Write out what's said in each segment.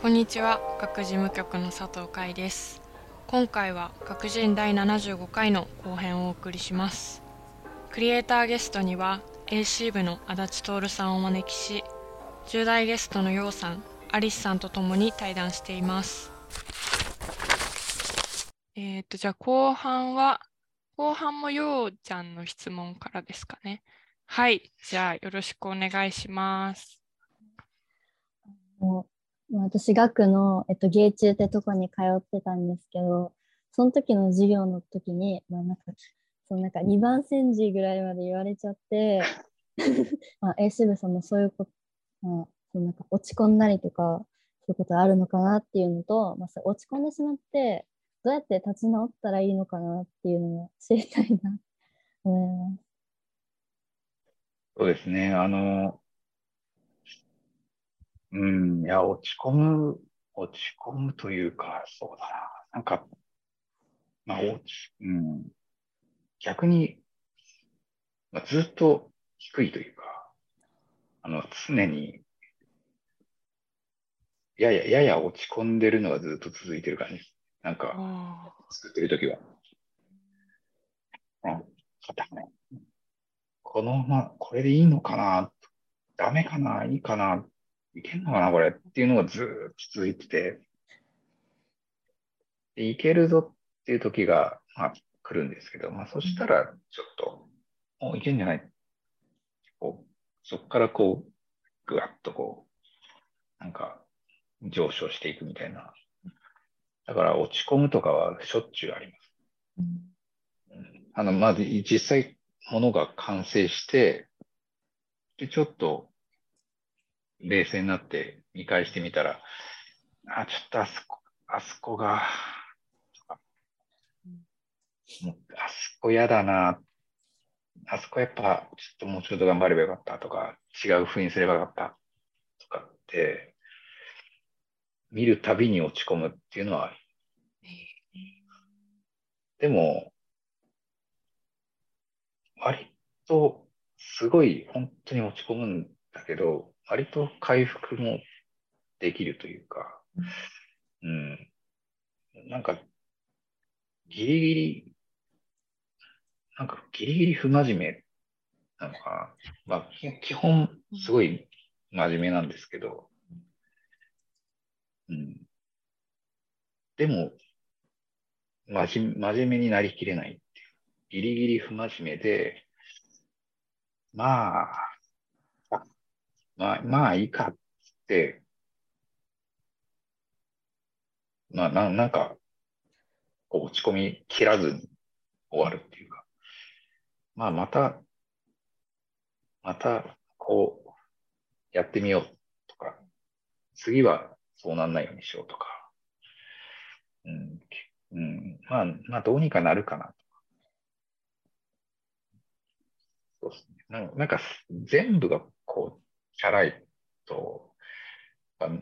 こんにちは。学事務局の佐藤海です。今回は学人第75回の後編をお送りします。クリエイターゲストには AC 部の足立徹さんをお招きし10代ゲストのようさんアリスさんとともに対談しています。えっ、とじゃあ後半は後半もようちゃんの質問からですかね。はい。じゃあよろしくお願いします。私、学の、えっと、芸中ってとこに通ってたんですけど、その時の授業の時に、まあ、なんか、そのなんか2番煎じぐらいまで言われちゃって、まあ、A 支部さんもそういうこと、まあ、そのなんか落ち込んだりとか、そういうことあるのかなっていうのと、まあ、そ落ち込んでしまって、どうやって立ち直ったらいいのかなっていうのを知りたいなと思います。そうですね。あの、うん、いや、落ち込む、落ち込むというか、そうだな。なんか、まあ、落ち、うん、逆に、まあ、ずっと低いというか、あの、常に、やや、やや落ち込んでるのがずっと続いてる感じ。なんか、作ってるときは。うん、このまま、これでいいのかな？ダメかな？いいかな？いけんのかな、これっていうのがずっと続いてて、でいけるぞっていう時が、まあ、来るんですけど、まあ、そしたら、ちょっと、もういけんじゃないこう、そこからこう、ぐわっとこう、なんか、上昇していくみたいな。だから、落ち込むとかはしょっちゅうあります。あの、まず、実際、ものが完成して、で、ちょっと冷静になって見返してみたら、あ、ちょっとあそこ、あそこが、もうあそこ嫌だな、あそこやっぱちょっともうちょっと頑張ればよかったとか、違う風にすればよかったとかって、見るたびに落ち込むっていうのは。でも、割とすごい本当に落ち込むんだけど、割と回復もできるというか、うん、なんか、ギリギリ、なんかギリギリ不真面目なのかな。まあ、基本、すごい真面目なんですけど、うん。でも、真真面目になりきれないっていう。ギリギリ不真面目で、まあ、まあ、まあいいかって、まあ、ななんか、こう落ち込み切らずに終わるっていうか、まあ、また、また、こう、やってみようとか、次はそうなんないようにしようとか、うん、うん、まあ、まあ、どうにかなるかなと。か。そうですね。なんか、全部がこう、チャラいと、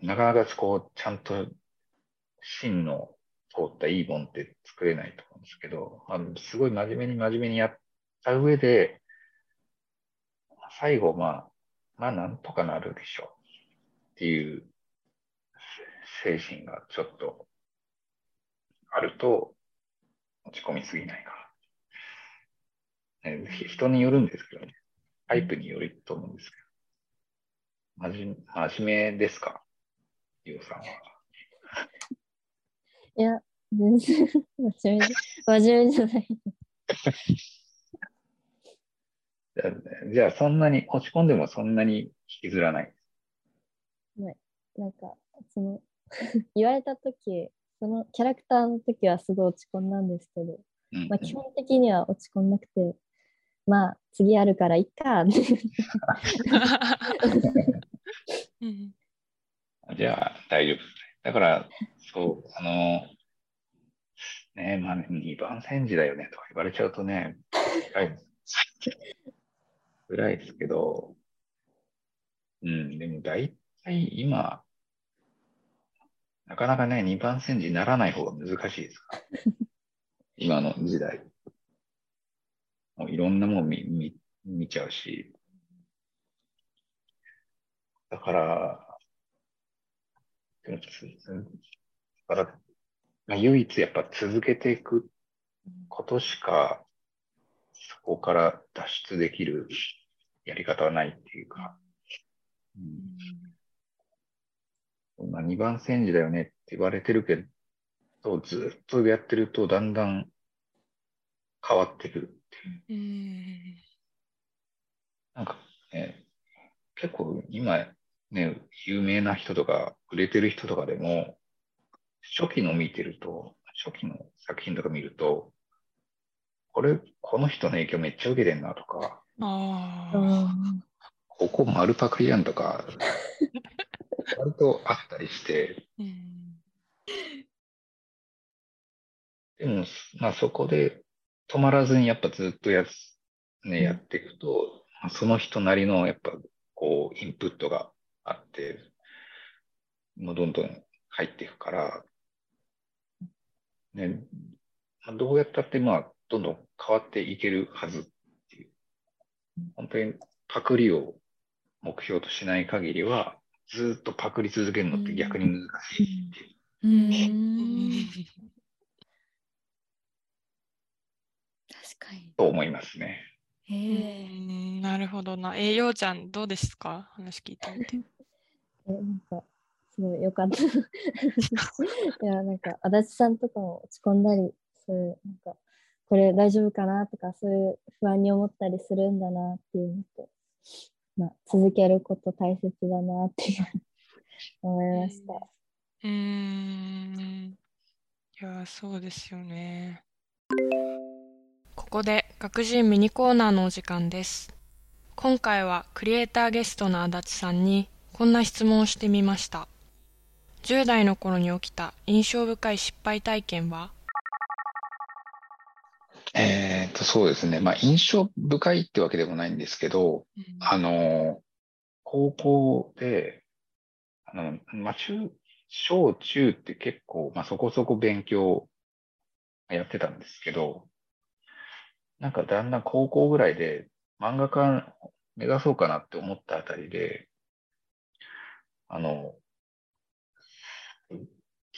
なかなかこう、ちゃんと芯の通ったいいもんって作れないと思うんですけど、あのすごい真面目に真面目にやった上で、最後、まあ、まあ、なんとかなるでしょうっていう精神がちょっとあると、落ち込みすぎないかな。人によるんですけどね。タイプによると思うんですけど。まじ、真面目ですか？ゆうさんは。いや、全然真面目、真面目じゃない。じゃあ、じゃあそんなに、落ち込んでもそんなに引きずらない？はい。なんか、その、言われたとき、そのキャラクターの時はすごい落ち込んだんですけど、うんうん、まあ、基本的には落ち込んなくて、まあ、次あるからいっか。じゃあ、大丈夫。だから、そう、あの、ねまあ、2番煎じだよねとか言われちゃうとね、辛い辛いですけど、うん、でも大体今、なかなかね、2番煎じにならない方が難しいですから。今の時代。もういろんなもん見見見ちゃうし。だから、だから、まあ、唯一やっぱ続けていくことしか、そこから脱出できるやり方はないっていうか、うん、まあ、2番煎じだよねって言われてるけど、ずっとやってるとだんだん変わってくるっていう。うん。なんかね、結構今ね、有名な人とか、売れてる人とかでも、初期の見てると、初期の作品とか見ると、これ、この人の影響めっちゃ受けてんなとか、ここ丸パクリやんとか、割とあったりして、うん。でも、まあそこで止まらずにやっぱずっとやつ、ね、うんやっていくと、まあその人なりのやっぱこうインプットがあって、もうどんどん入っていくから、ね、まあどうやったってまあどんどん変わっていけるはずっていう。本当にパクリを目標としない限りは、ずっとパクり続けるのって逆に難しいっていう。ううんん。確かに。と思いますね。え。んなるほどな。え、ようちゃん、どうですか？話聞いてみて。え、なんか、すごいよかった。いや、なんか、足立さんとかも落ち込んだり、そういう、なんか、これ大丈夫かなとか、そういう不安に思ったりするんだなっていうのと、まあ、続けること大切だなっていう思いました。うん。いや、そうですよね。ここで学人ミニコーナーのお時間です。今回はクリエイターゲストの足立さんにこんな質問をしてみました。10代の頃に起きた印象深い失敗体験は？えーと、そうですね。まあ、印象深いってわけでもないんですけど、あの、高校で、あの、まあ、中、小中って結構、まあ、そこそこ勉強やってたんですけど、なんかだんだん高校ぐらいで漫画家目指そうかなって思ったあたりで、あの、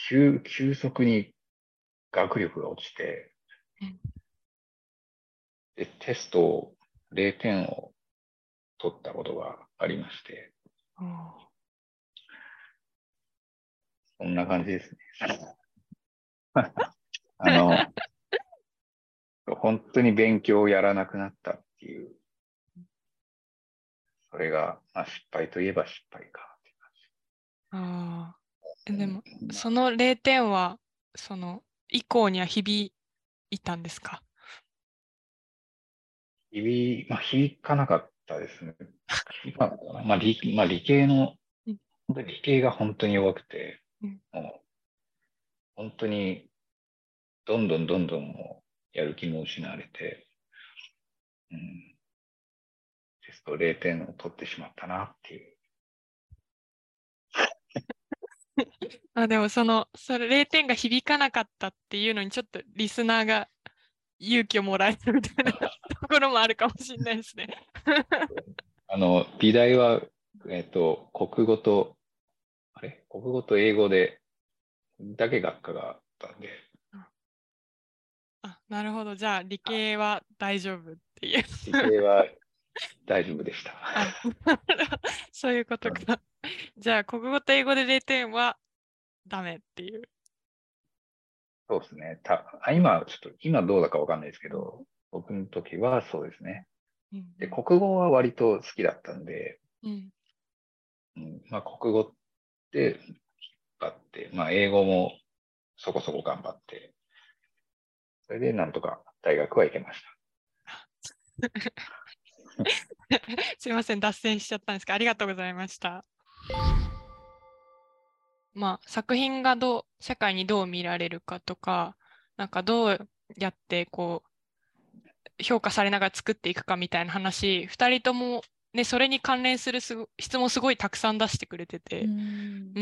急、急速に学力が落ちて、で、テストを0点を取ったことがありまして、そんな感じですね。あの、本当に勉強をやらなくなったっていう、それが、まあ、失敗といえば失敗かあー。えじ。でも、うんその0点は、その、以降には響いたんですか？響、まあ、響かなかったですね。響かなかったなまあ、理、まあ、理系のうん、本当に理系が本当に弱くて、うんもう、本当に、どんどんどんどんもう、やる気も失われて、うん、テスト0点を取ってしまったなっていう。あ、でもその、それ0点が響かなかったっていうのに、ちょっとリスナーが勇気をもらえるみたいな ところもあるかもしれないですね。あの、美大は、えっと、国語と、あれ？国語と英語で、だけ学科があったんで、あ、なるほど。じゃあ、理系は大丈夫っていう。理系は 大丈夫でした。あ そういうことか。じゃあ、国語と英語で0点はダメっていう。そうですね。たあ今、ちょっと、今どうだかわかんないですけど、僕の時はそうですね。うんで、国語は割と好きだったんで、うんうん、まあ、国語って引っ張って、まあ、英語もそこそこ頑張って、それでなんとか大学は行けました。すいません、脱線しちゃったんですが、ありがとうございました。まあ、作品がどう、社会にどう見られるかとか、なんかどうやってこう、評価されながら作っていくかみたいな話、2人とも、ね、それに関連するすご質問すごいたくさん出してくれてて、うんうんうんう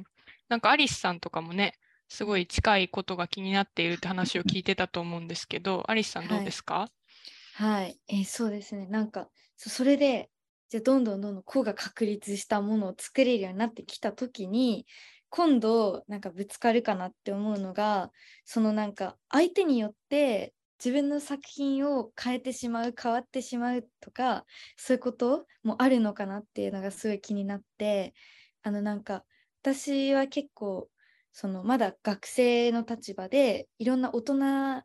ん。なんかアリスさんとかもね、すごい近いことが気になっているって話を聞いてたと思うんですけど、アリスさんどうですか？はい、はいえーそうですね。なんかそれでじゃどんどんどんどん個が確立したものを作れるようになってきた時に今度なんかぶつかるかなって思うのがそのなんか相手によって自分の作品を変えてしまう変わってしまうとかそういうこともあるのかなっていうのがすごい気になってあのなんか私は結構そのまだ学生の立場でいろんな大人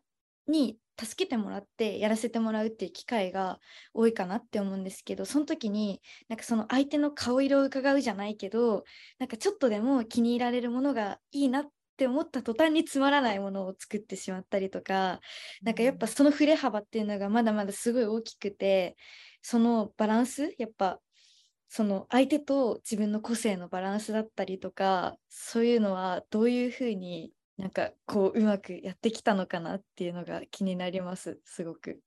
に助けてもらってやらせてもらうっていう機会が多いかなって思うんですけどその時になんかその相手の顔色を伺うじゃないけどなんかちょっとでも気に入られるものがいいなって思った途端につまらないものを作ってしまったりとかなんかやっぱその振れ幅っていうのがまだまだすごい大きくてそのバランスやっぱその相手と自分の個性のバランスだったりとかそういうのはどういうふうになんかこううまくやってきたのかなっていうのが気になりますすごく。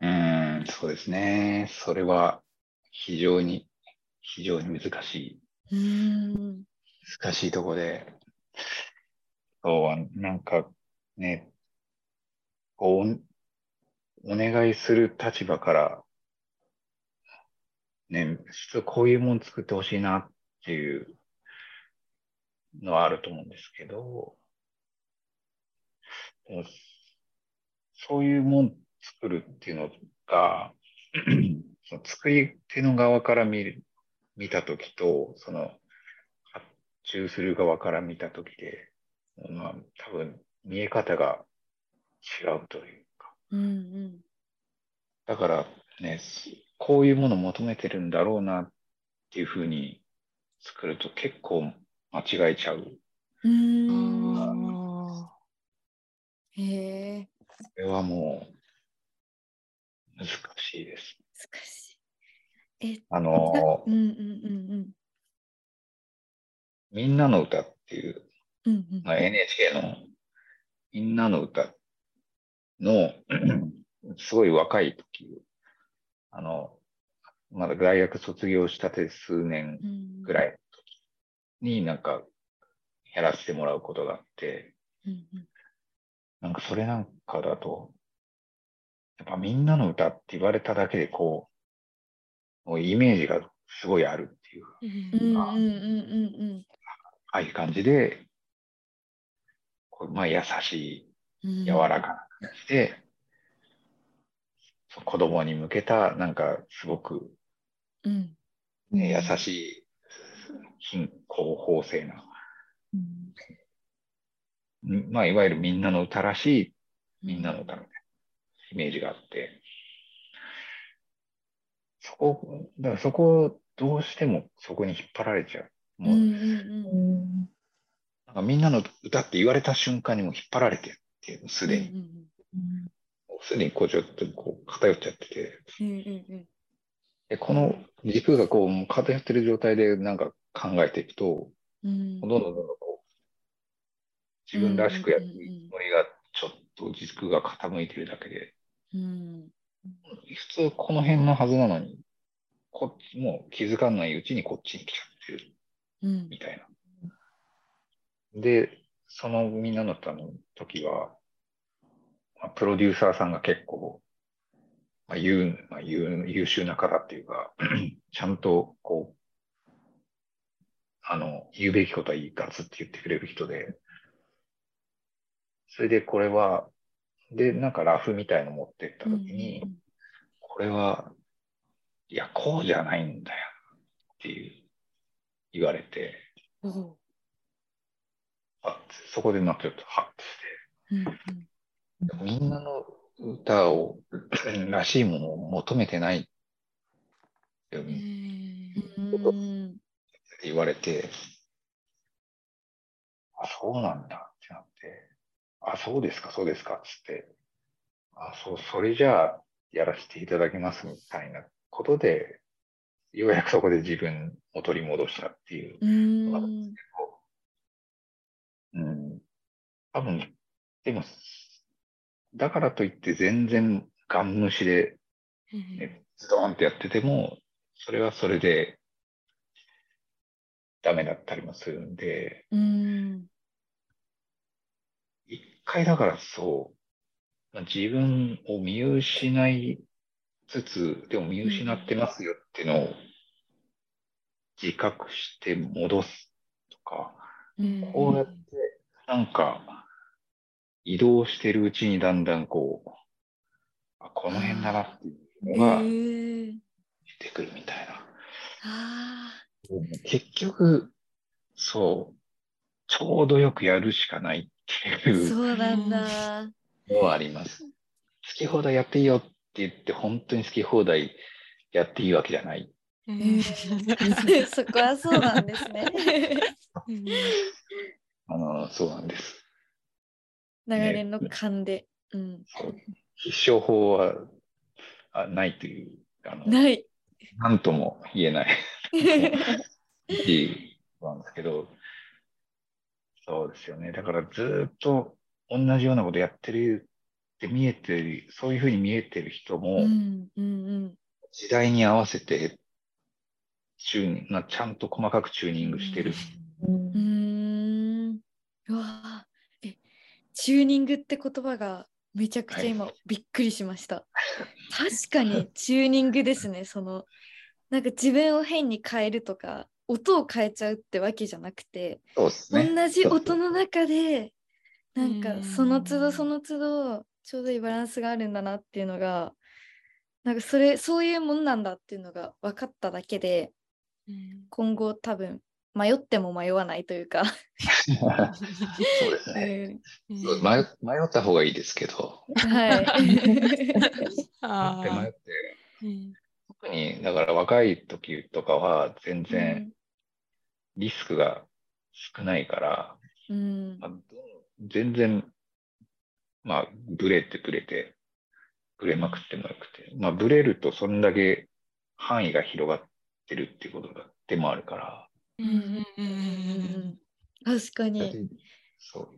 うーん、そうですね。それは非常に、非常に難しい、うん難しいところで、そう、なんかね、こう、おお願いする立場から、ね、実はこういうもの作ってほしいなっていうのはあると思うんですけど、そういうもの作るっていうのが、その作り手の側から見る、見たときと、その発注する側から見たときで、まあ、多分見え方が違うというか、うんうん。だからね、こういうものを求めてるんだろうなっていうふうに作ると結構間違えちゃう。うーんあへえこれはもう難しいです。難しい。えあのうんうんうんみんなの歌っていう、うんうんうんまあ、NHK のみんなの歌の すごい若い時、あの、まだ大学卒業したて数年うんぐらいになんかやらせてもらうことがあって、うんうんなんかそれなんかだと、やっぱみんなの歌って言われただけでこう、もうイメージがすごいあるっていう、あうんうんああいう感じで、こうまあ優しうん。い、柔らかな感じで、そう子供に向けた、なんかすごく、うん。ね優しい、貧困法制な、ん。まあいわゆるみんなの歌らしいみんなの歌みたいな。イメージがあって、そこ、だからそこをどうしてもそこに引っ張られちゃう。もう、うんうんうんうん。なんかみんなの歌って言われた瞬間にもう引っ張られてるっていう、すでに。すでにこうちょっとこう偏っちゃってて、うんうんでこの軸がこう偏ってる状態でなんか考えていくと、うん。どんどんどんどんこう、自分らしくやっていくつもりがちょっと軸が傾いてるだけで、うん。普通この辺のはずなのに、こっち、もう気づかないうちにこっちに来ちゃってるうん。みたいな。で、そのみんなの時は、まあ、プロデューサーさんが結構、まあ、優まあ、優優秀な方っていうか、ちゃんとこう、あの、言うべきことはいいガツって言ってくれる人で、それでこれは、で、なんかラフみたいの持ってった時に、これは、いや、こうじゃないんだよっていう言われて、う。んあそこでなんかちょっとハッとして、うんうん。みんなの歌を、らしいものを求めてない。言われて、あ、そうなんだ。ってなって、あ、そうですか、そうですか、つって、あ、そう、それじゃあやらせていただきますみたいなことで、ようやくそこで自分を取り戻したっていう。うん。うん、多分、でも、だからといって全然ガン無視で、ね、ズドーンってやってても、それはそれでダメだったりもするんで、うん。一回だからそう、まあ自分を見失いつつ、でも見失ってますよっていうのを自覚して戻すか、うん。こうやって、なんか、移動してるうちにだんだんこう、あこの辺だなっていうのが出てくるみたいな。あ結局、そう、ちょうどよくやるしかないってーいうそうなんだ。のはあります。好き放題やっていいよって言って、本当に好き放題やっていいわけじゃない。そこはそうなんですね。う んあの、そうなんです。流れの勘で。うん、必勝法はあないという、あの、ない。なんとも言えない いなんですけど、そうですよね。だからずーっと同じようなことやってるって見えてる、そういうふうに見えてる人うも、んうん時代に合わせてチューニング、まあちゃんと細かくチューニングしてる。うんうん。うわチューニングって言葉がめちゃくちゃ今びっくりしました。確かにチューニングですね。そのなんか自分を変に変えるとか音を変えちゃうってわけじゃなくて、ね。同じ音の中でなんかうんその都度その都度ちょうどいいバランスがあるんだなっていうのがなんかそれそういうもんなんだっていうのが分かっただけでうん今後多分迷っても迷わないというか、そうですね。うん。そう迷迷った方がいいですけど、はい。迷って迷って、うん。特にだから若い時とかは全然リスクが少ないから、うん。まあど全然、まあ、ブレてブレて、ブレまくってもよくて、まあ、ブレるとそんだけ範囲が広がってるってことがでもあるから、うんうんうんうん確かに。そう。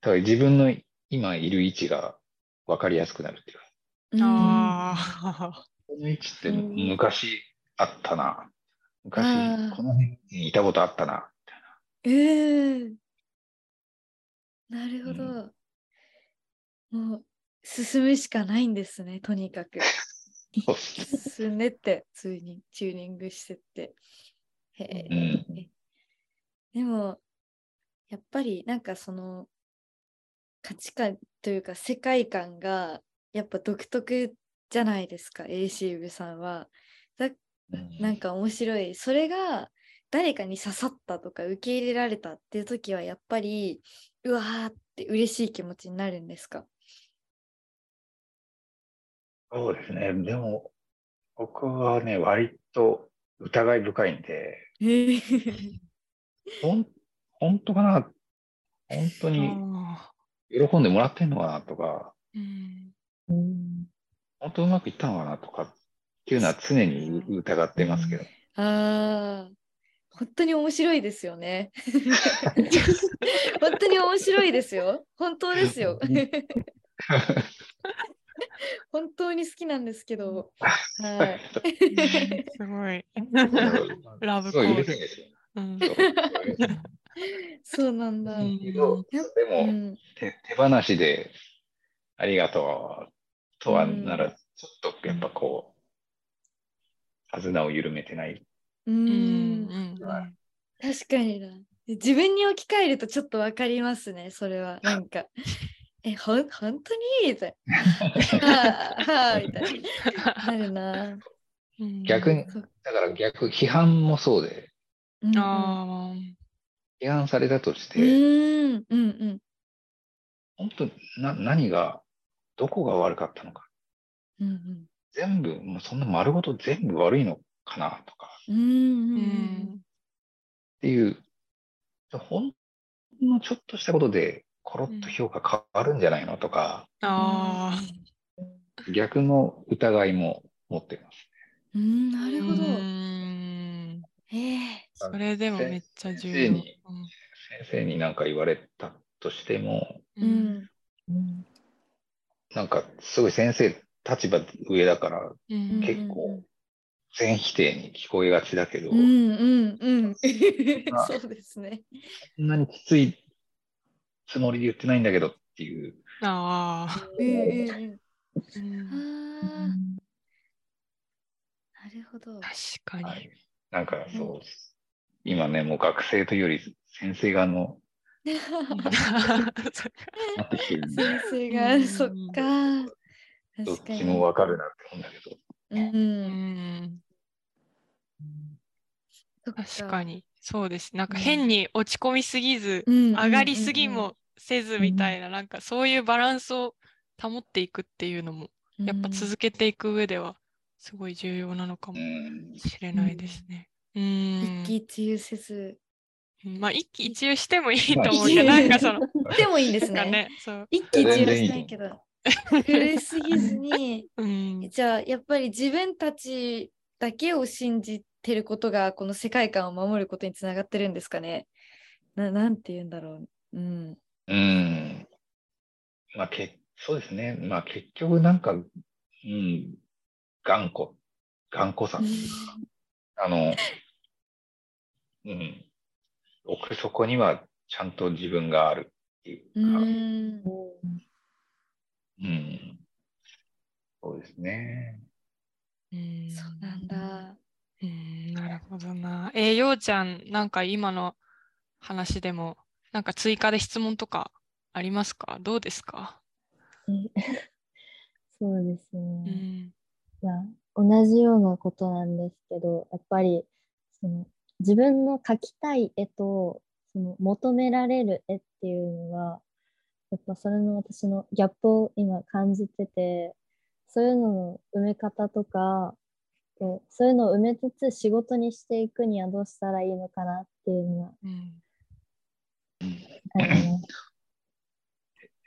だから自分の今いる位置が分かりやすくなるっていうか、うんあこの位置って昔あったな。昔この辺にいたことあったな。うん。なるほど。もう進むしかないんですね、とにかく。進んでって、普通にチューニングしてって。へえ。うんでも、やっぱりなんかその価値観というか世界観がやっぱ独特じゃないですか、A シーブさんは。だうんなんか面白い。それが誰かに刺さったとか受け入れられたっていう時はやっぱりうわーって嬉しい気持ちになるんですか？そうですね。でも、僕はね、割と疑い深いんで、ほん、本当かな？本当にあ喜んでもらってんのかなとか、ーうんうん本当うまくいったのかなとかっていうのは常に疑ってますけど。あー本当に面白いですよね。本当に面白いですよ。本当ですよ。本当に好きなんですけど。はい。すごい。ラブコール。うん そうなんだ。でうも、ん、手手放しでありがとうとはなら、ちょっとやっぱこう、手綱を緩めてない。ううんんうん確かにな。自分に置き換えるとちょっとわかりますね、それは。なんか、え、ほん、本当に？みたいな。はあ、はあ、みたいな。なるな。うん逆に、だから逆、批判もそうで、うんうん。あ批判されたとしうて、ん、うん、うん。本当な、何が、どこが悪かったのか。うんうん。全部、もうそんな丸ごと全部悪いのかなとか。うんうーん。っていう、ほんのちょっとしたことで、コロッと評価変わるんじゃないのとか、あ逆の疑いも持ってます。うんうんなーるほど。うん。ええそれでもめっちゃ重要。先生に先生に何か言われたとしても、ううん。なんかすごい先生立場上だからうん。結構全否定に聞こえがちだけど、うんうんうん。まあそうですね。そんなにきついつもりで言ってないんだけどっていう、ああうんうん。なるほど。確かに。はい、なんかそう、今ね、もう学生というより先生側の なってきてるんで、先生が、うんそっか。どっ確かに。ちもわかるなって思うんだけど。う。うん確かにそうですなんかうん変に落ち込みすぎず、うん上がりすぎもせずみたいな、なんかそういうバランスを保っていくっていうのもやっぱ続けていく上ではすごい重要なのかもうんしれないですね。一喜一憂せず。うんまあ一喜一憂してもいいとまあ思うけど、なんかその、でもいいんですね。ね、一喜一憂しないけど。古すぎずに。うん、じゃあやっぱり自分たちだけを信じてることがこの世界観を守ることにつながってるんですかねななんて言うんだろう。うん。うん。まあ、け、そうですね。まあ、結局なんか、うん、頑固、頑固さあの、うん、奥底にはちゃんと自分があるっていううか、ん。うん、そうですね。うんそうなんだ。うん、なるほどな。えー、ようちゃん、なんか今の話でも、なんか追加で質問とかありますか？どうですか？え そうですうね。ん、まあ、同じようなことなんですけど、やっぱりその自分の描きたい絵とその求められる絵っていうのが、やっぱそれの私のギャップを今感じてて、そういうのの埋め方とか、そういうのを埋めつつ仕事にしていくにはどうしたらいいのかなっていうのはうん。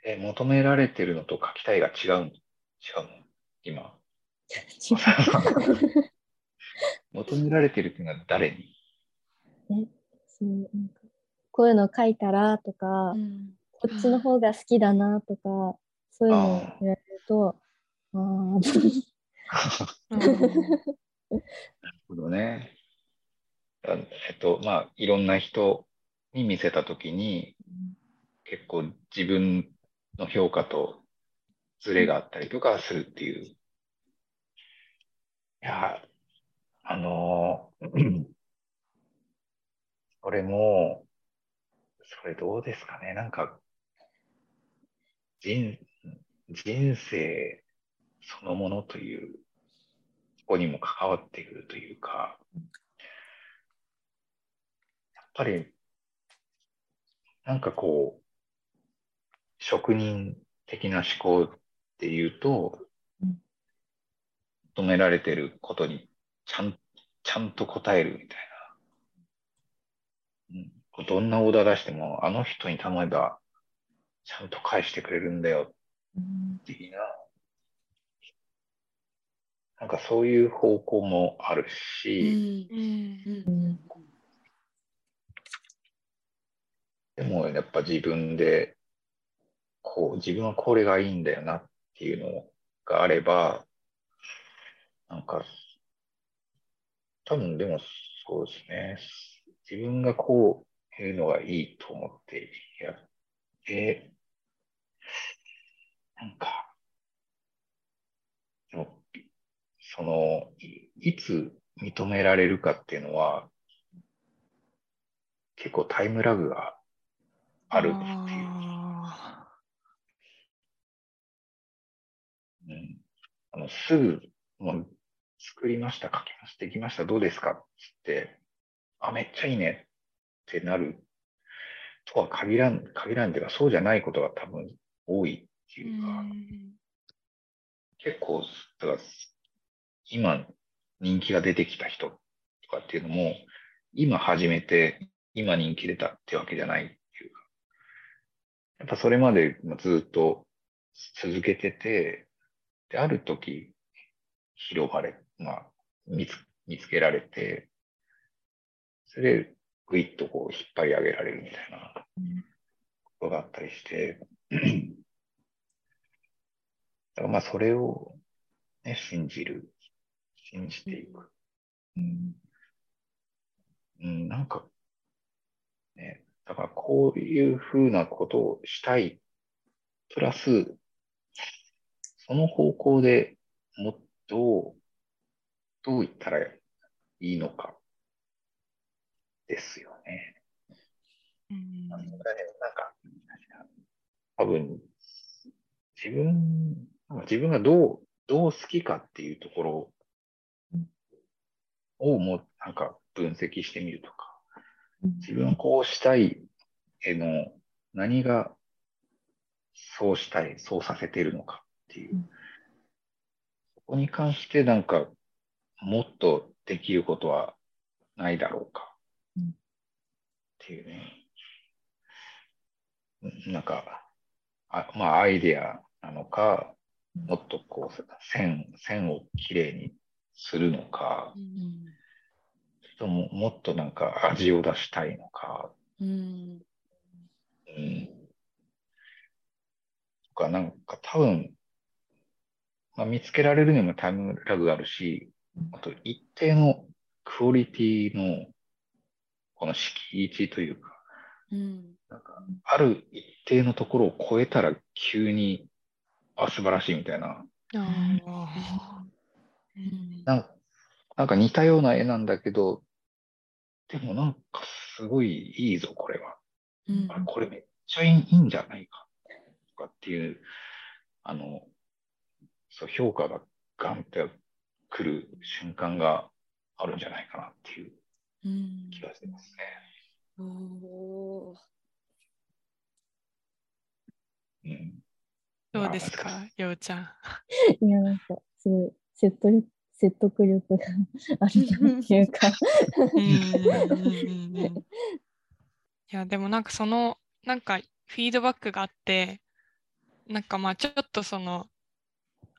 え、求められてるのと書きたいが違うの？違うの？今。求められてるっていうのは誰に？えそうなんかこういうの書いたらとか、うんこっちの方が好きだなとか、そういうのを言われると、ああ、なるほどね。えっと、まあ、いろんな人に見せたときに、結構自分の評価とズレがあったりとかするっていう。いや、あのー、それも、それどうですかね。なんか、人、人生そのものという、そこにも関わってくるというか、やっぱり、なんかこう、職人的な思考っていうとうん、求められてることにちゃん、ちゃんと答えるみたいな。うん、どんなオーダー出しても、あの人に頼めば、ちゃんと返してくれるんだようん的な、なんかそういう方向もあるし、でもやっぱ自分で、こう、自分はこれがいいんだよなっていうのがあれば、なんか、多分でもそうですね。自分がこういうのがいいと思ってやって、なんか、その、いいつ認められるかっていうのは、結構タイムラグがあるっていう。あうん、あのすぐ、もう作りました、書きました、できました、どうですかって言って、あ、めっちゃいいね。ってなる。とは限らん、限らんというか、そうじゃないことが多分多いってーいうか、うん。結構、だから、今人気が出てきた人とかっていうのも、今始めて、今人気出たってわけじゃないっていうか、やっぱそれまでずっと続けてて、で、ある時、広がれ、まあ、見つ見つけられて、それでぐいっとこう引っ張り上げられるみたいなことがあったりして、だからまあそれを、ね、信じる、信じていく。うん、うん、なんか、ね、だからこういうふうなことをしたい、プラス、その方向でもっと、どう言ったらいいのか。ですよね。うんなんか、多分、自分、自分がどう、どう好きかっていうところをもうなんか分析してみるとか、自分はこうしたいへの何がそうしたい、そうさせてるのかっていううん。そこに関してなんかもっとできることはないだろうかうんっていうね。うんなんか、あまあアイデアなのか、もっとこう線、線をきれいにするのか、うんとももっとなんか味を出したいのか、うん。うん。とか、なんか多分、まあ、見つけられるにもタイムラグがあるし、あと一定のクオリティのこの敷地というか、うん。なんかある一定のところを超えたら急に、あ、素晴らしいみたいな、あうん。なんなんか似たような絵なんだけど、でもなんかすごいいいぞ、これは。うん。あこれめっちゃいいいいんじゃないかとかっていう、あの、そう、評価がガンってくる瞬間があるんじゃないかなっていう。うん気がしてますね。おーうん。どうですまあか、ようちゃん。いや、なんか、すごい、説得説得力があるなっていうか。いや、でもなんかその、なんかフィードバックがあって、なんかまあちょっとその、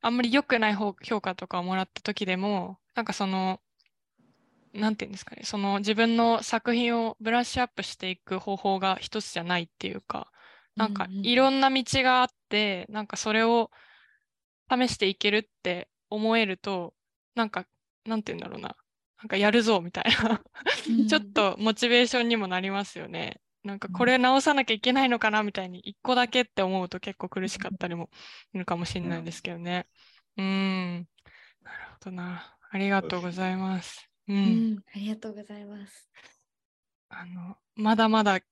あんまり良くない方評価とかをもらった時でも、なんかその、なんていうんですかね、その自分の作品をブラッシュアップしていく方法が一つじゃないっていうか、なんかうんうんいろんな道があって、なんかそれを試していけるって思えると、なんか、なんていうんだろうな、なんかやるぞみたいな、ちょっとモチベーションにもなりますよね。なんかこれ直さなきゃいけないのかなみたいに一個だけって思うと結構苦しかったりもするかもしれないですけどね。うーん、なるほどな。ありがとうございます。う、うんん、ありがとうございます。あの、まだまだ聞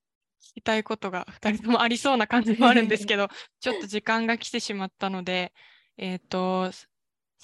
きたいことが2人ともありそうな感じもあるんですけど、ちょっと時間が来てしまったので、えっと、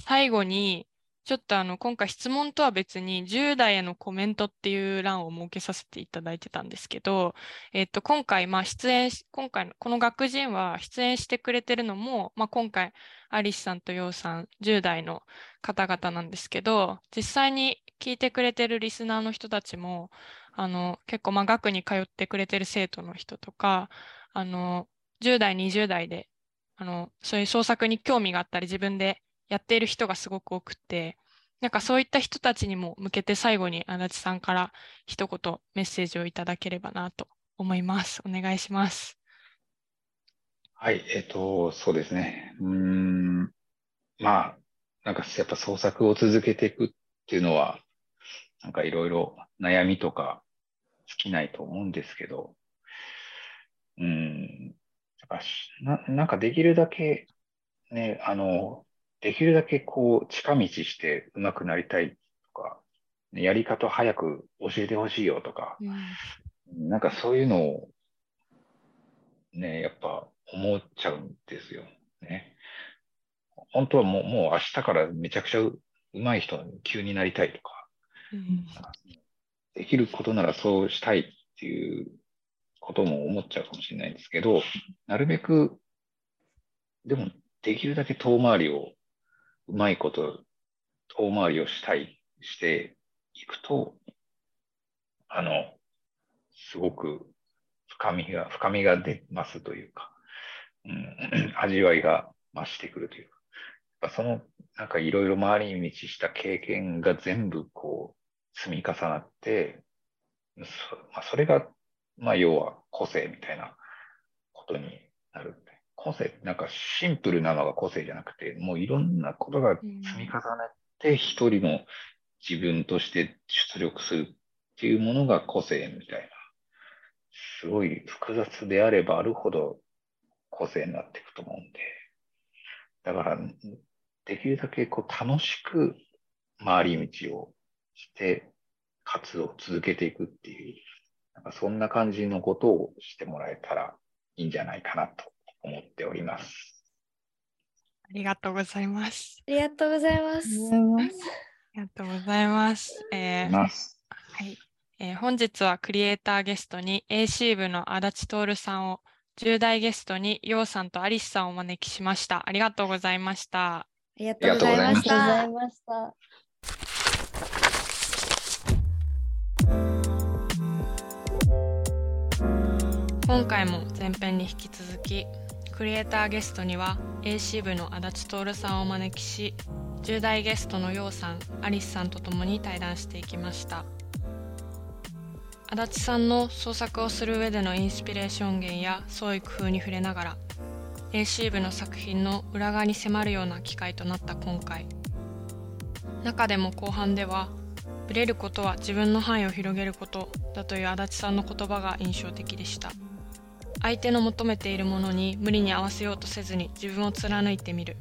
最後に、ちょっとあの、今回質問とは別に10代へのコメントっていう欄を設けさせていただいてたんですけど、えっと、今回、まあ、出演し、今回の、この学人は出演してくれてるのも、まあ、今回、アリスさんとヨウさん、10代の方々なんですけど、実際に聞いてくれてるリスナーの人たちも、あの、結構、まあ、学に通ってくれてる生徒の人とか、あの、10代、20代で、あの、そういう創作に興味があったり、自分でやっている人がすごく多くて、なんかそういった人たちにも向けて最後に足立さんから一言メッセージをいただければなと思います。お願いします。はい、えっと、そうですね。うん、まあ、なんかやっぱ創作を続けていくっていうのは、なんかいろいろ悩みとか尽きないと思うんですけど、うーん、やっぱしな、なんかできるだけ、ね、あの、できるだけこう近道して上手くなりたいとか、ねやり方早く教えてほしいよとか、なんかそういうのをね、やっぱ思っちゃうんですよ。ね。本当はもう、もう明日からめちゃくちゃうまい人に急になりたいとか、うんできることならそうしたいっていうことも思っちゃうかもしれないんですけど、なるべく、でもできるだけ遠回りを、うまいこと遠回りをしたい、していくと、あの、すごく深みが、深みが出ますというか、うん、味わいが増してくるというか、その、なんかいろいろ回り道した経験が全部こう、積み重なって、そ,、まあ、それが、まあ要は個性みたいなことになる。個性なんかシンプルなのが個性じゃなくて、もういろんなことが積み重ねて一人の自分として出力するっていうものが個性みたいな。すごい複雑であればあるほど個性になっていくと思うんで。だから、できるだけこう楽しく回り道をして、活動を続けていくっていう、なんかそんな感じのことをしてもらえたらいいんじゃないかなと思っております。ありがとうございます。ありがとうございます。ありがとうございます。えー。はい、えー本日はクリエイターゲストに AC 部の足立徹さんを、10代ゲストにヨウさんとアリスさんをお招きしました。ありがとうございました。ありがとうござい。ました。今回も前編に引き続きクリエイターゲストには AC 部の足立徹さんをお招きし10代ゲストのヨウさんアリスさんと共に対談していきました。足立さんの創作をする上でのインスピレーション源や創意工夫に触れながら AC 部の作品の裏側に迫るような機会となった今回。中でも後半ではブレることは自分の範囲を広げることだという足立さんの言葉が印象的でした。相手の求めているものに無理に合わせようとせずに自分を貫いてみる。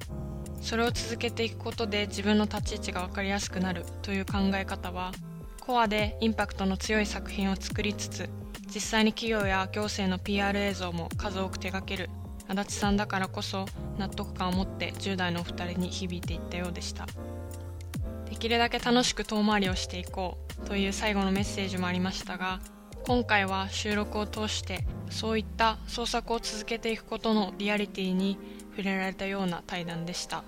それを続けていくことで自分の立ち位置が分かりやすくなるという考え方はコアでインパクトの強い作品を作りつつ実際に企業や行政の PR 映像も数多く手掛ける足立さんだからこそ納得感を持って10代のお二人に響いていったようでした。できるだけ楽しく遠回りをしていこうという最後のメッセージもありましたが今回は収録を通してそういった創作を続けていくことのリアリティに触れられたような対談でした。